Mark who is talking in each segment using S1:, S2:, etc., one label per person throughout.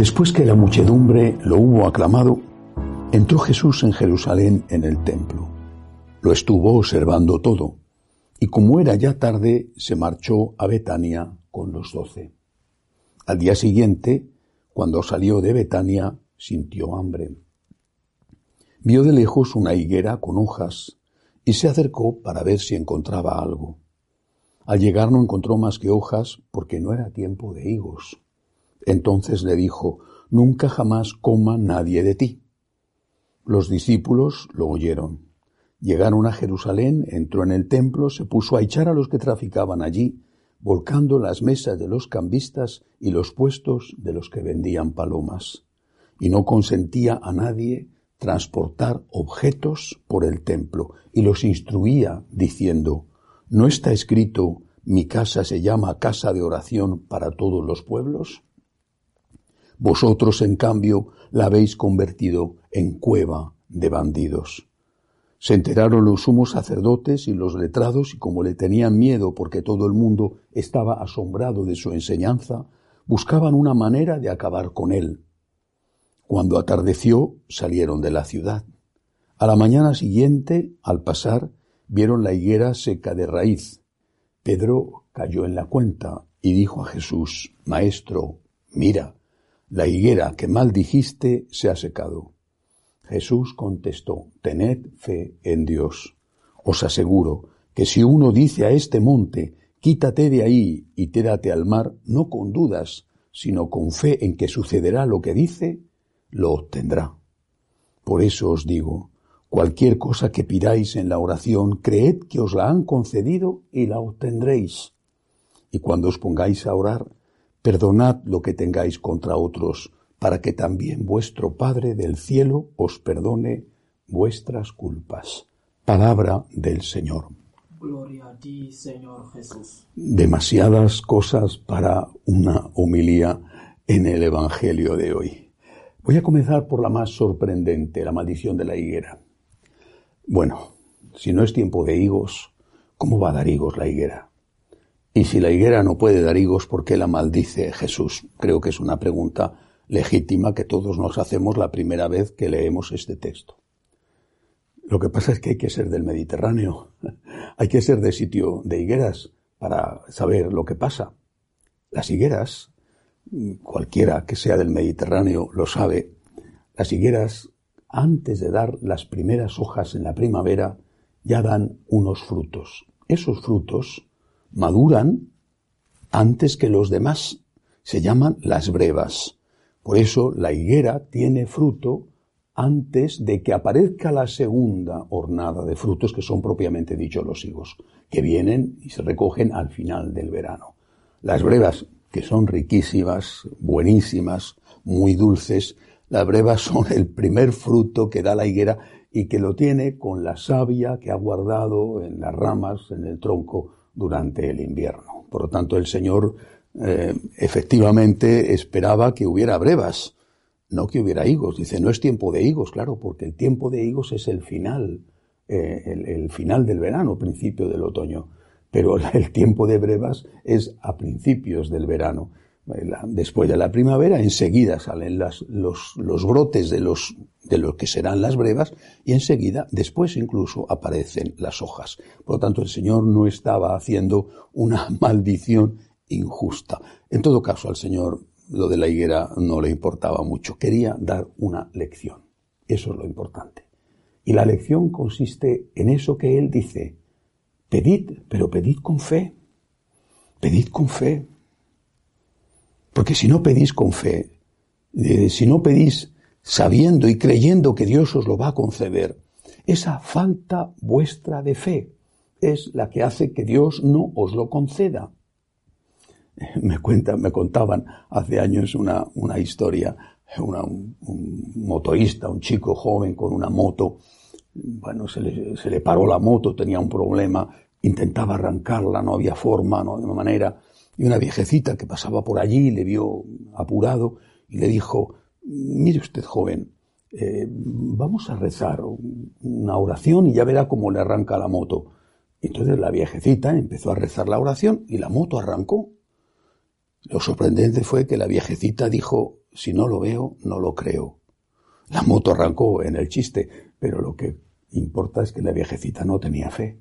S1: Después que la muchedumbre lo hubo aclamado, entró Jesús en Jerusalén en el templo. Lo estuvo observando todo, y como era ya tarde, se marchó a Betania con los doce. Al día siguiente, cuando salió de Betania, sintió hambre. Vio de lejos una higuera con hojas y se acercó para ver si encontraba algo. Al llegar no encontró más que hojas porque no era tiempo de higos. Entonces le dijo, Nunca jamás coma nadie de ti. Los discípulos lo oyeron. Llegaron a Jerusalén, entró en el templo, se puso a echar a los que traficaban allí, volcando las mesas de los cambistas y los puestos de los que vendían palomas. Y no consentía a nadie transportar objetos por el templo, y los instruía diciendo, ¿no está escrito mi casa se llama casa de oración para todos los pueblos? Vosotros, en cambio, la habéis convertido en cueva de bandidos. Se enteraron los sumos sacerdotes y los letrados y como le tenían miedo porque todo el mundo estaba asombrado de su enseñanza, buscaban una manera de acabar con él. Cuando atardeció, salieron de la ciudad. A la mañana siguiente, al pasar, vieron la higuera seca de raíz. Pedro cayó en la cuenta y dijo a Jesús, Maestro, mira, la higuera que mal dijiste se ha secado. Jesús contestó, Tened fe en Dios. Os aseguro que si uno dice a este monte, quítate de ahí y tírate al mar, no con dudas, sino con fe en que sucederá lo que dice, lo obtendrá. Por eso os digo, cualquier cosa que pidáis en la oración, creed que os la han concedido y la obtendréis. Y cuando os pongáis a orar, Perdonad lo que tengáis contra otros, para que también vuestro Padre del cielo os perdone vuestras culpas. Palabra del Señor.
S2: Gloria a ti, Señor Jesús.
S1: Demasiadas cosas para una homilía en el Evangelio de hoy. Voy a comenzar por la más sorprendente, la maldición de la higuera. Bueno, si no es tiempo de higos, ¿cómo va a dar higos la higuera? Y si la higuera no puede dar higos, ¿por qué la maldice Jesús? Creo que es una pregunta legítima que todos nos hacemos la primera vez que leemos este texto. Lo que pasa es que hay que ser del Mediterráneo, hay que ser de sitio de higueras para saber lo que pasa. Las higueras, cualquiera que sea del Mediterráneo lo sabe, las higueras, antes de dar las primeras hojas en la primavera, ya dan unos frutos. Esos frutos maduran antes que los demás. Se llaman las brevas. Por eso la higuera tiene fruto antes de que aparezca la segunda hornada de frutos, que son propiamente dichos los higos, que vienen y se recogen al final del verano. Las brevas, que son riquísimas, buenísimas, muy dulces, las brevas son el primer fruto que da la higuera y que lo tiene con la savia que ha guardado en las ramas, en el tronco, durante el invierno. Por lo tanto, el Señor eh, efectivamente esperaba que hubiera brevas, no que hubiera higos. Dice, no es tiempo de higos, claro, porque el tiempo de higos es el final, eh, el, final del verano, principio del otoño. Pero el tiempo de brevas es a principios del verano. Después de la primavera, enseguida salen los brotes de los de lo que serán las brevas y enseguida, después incluso, aparecen las hojas. Por lo tanto, el Señor no estaba haciendo una maldición injusta. En todo caso, al Señor lo de la higuera no le importaba mucho. Quería dar una lección. Eso es lo importante. Y la lección consiste en eso que Él dice. Pedid, pero pedid con fe. Pedid con fe. Porque si no pedís con fe, eh, si no pedís sabiendo y creyendo que Dios os lo va a conceder, esa falta vuestra de fe es la que hace que Dios no os lo conceda. Me cuentan, me contaban hace años una, una historia, un, motorista, un chico joven con una moto, bueno, se le, se le paró la moto, tenía un problema, intentaba arrancarla, no había forma, no había manera, y una viejecita que pasaba por allí le vio apurado y le dijo, mire usted joven, eh, vamos a rezar una oración y ya verá cómo le arranca la moto. Entonces la viejecita empezó a rezar la oración y la moto arrancó. Lo sorprendente fue que la viejecita dijo, si no lo veo, no lo creo. La moto arrancó en el chiste, pero lo que importa es que la viejecita no tenía fe.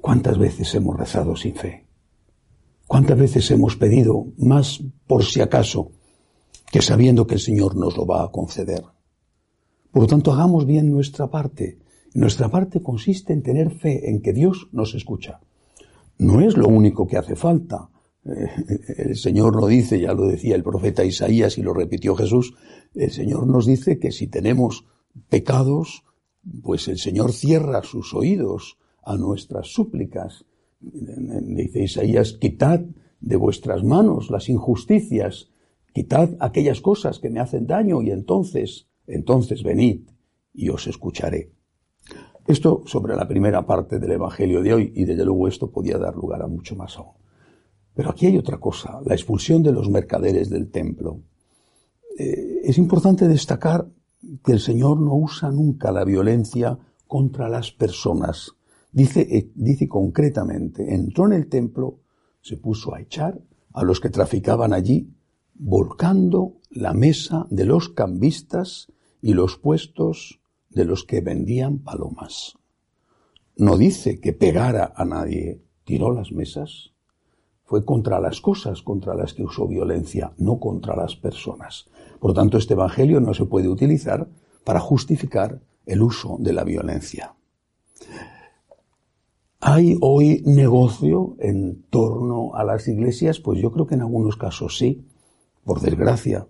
S1: ¿Cuántas veces hemos rezado sin fe? ¿Cuántas veces hemos pedido más por si acaso que sabiendo que el Señor nos lo va a conceder? Por lo tanto, hagamos bien nuestra parte. Nuestra parte consiste en tener fe en que Dios nos escucha. No es lo único que hace falta. Eh, el Señor lo dice, ya lo decía el profeta Isaías y lo repitió Jesús, el Señor nos dice que si tenemos pecados, pues el Señor cierra sus oídos a nuestras súplicas. Dice Isaías, quitad de vuestras manos las injusticias, quitad aquellas cosas que me hacen daño y entonces, entonces venid y os escucharé. Esto sobre la primera parte del Evangelio de hoy y desde luego esto podía dar lugar a mucho más aún. Pero aquí hay otra cosa, la expulsión de los mercaderes del templo. Eh, es importante destacar que el Señor no usa nunca la violencia contra las personas. Dice, eh, dice concretamente, entró en el templo, se puso a echar a los que traficaban allí, volcando la mesa de los cambistas y los puestos de los que vendían palomas. No dice que pegara a nadie, tiró las mesas. Fue contra las cosas contra las que usó violencia, no contra las personas. Por tanto, este Evangelio no se puede utilizar para justificar el uso de la violencia. ¿Hay hoy negocio en torno a las iglesias? Pues yo creo que en algunos casos sí, por desgracia.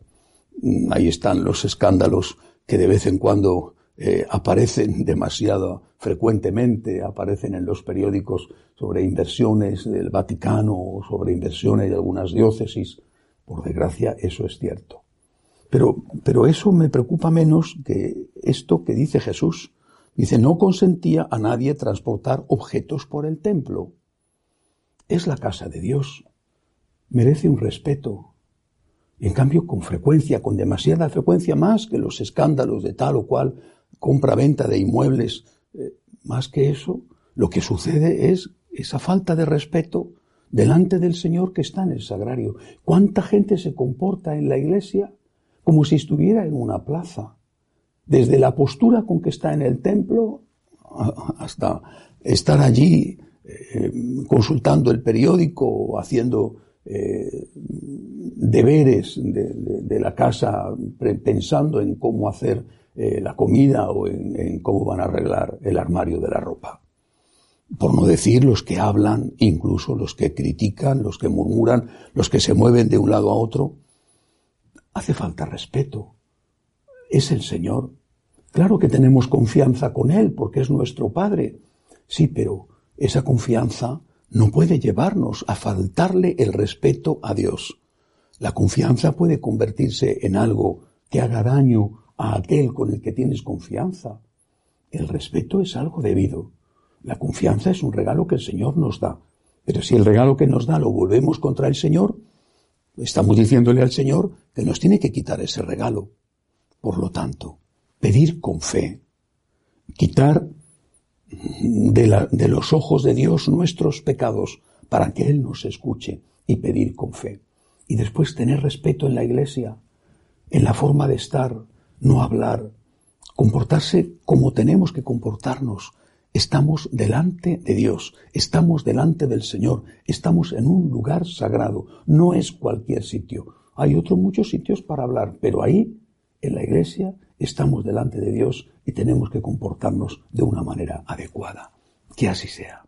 S1: Ahí están los escándalos que de vez en cuando eh, aparecen demasiado frecuentemente, aparecen en los periódicos sobre inversiones del Vaticano o sobre inversiones de algunas diócesis. Por desgracia, eso es cierto. Pero, pero eso me preocupa menos que esto que dice Jesús. Dice, no consentía a nadie transportar objetos por el templo. Es la casa de Dios. Merece un respeto. En cambio, con frecuencia, con demasiada frecuencia más que los escándalos de tal o cual compra-venta de inmuebles, eh, más que eso, lo que sucede es esa falta de respeto delante del Señor que está en el sagrario. ¿Cuánta gente se comporta en la iglesia como si estuviera en una plaza. Desde la postura con que está en el templo hasta estar allí eh, consultando el periódico o haciendo eh, deberes de, la casa pensando en cómo hacer eh, la comida o en cómo van a arreglar el armario de la ropa. Por no decir los que hablan, incluso los que critican, los que murmuran, los que se mueven de un lado a otro, Hace falta respeto. Es el Señor. Claro que tenemos confianza con Él porque es nuestro Padre. Sí, pero esa confianza no puede llevarnos a faltarle el respeto a Dios. La confianza puede convertirse en algo que haga daño a aquel con el que tienes confianza. El respeto es algo debido. La confianza es un regalo que el Señor nos da. Pero si el regalo que nos da lo volvemos contra el Señor, Estamos diciéndole al Señor que nos tiene que quitar ese regalo. Por lo tanto, pedir con fe, quitar de, de, los ojos de Dios nuestros pecados para que Él nos escuche y pedir con fe. Y después tener respeto en la iglesia, en la forma de estar, no hablar, comportarse como tenemos que comportarnos, Estamos delante de Dios, estamos delante del Señor, estamos en un lugar sagrado, no es cualquier sitio. Hay otros muchos sitios para hablar, pero ahí, en la iglesia, estamos delante de Dios y tenemos que comportarnos de una manera adecuada. Que así sea.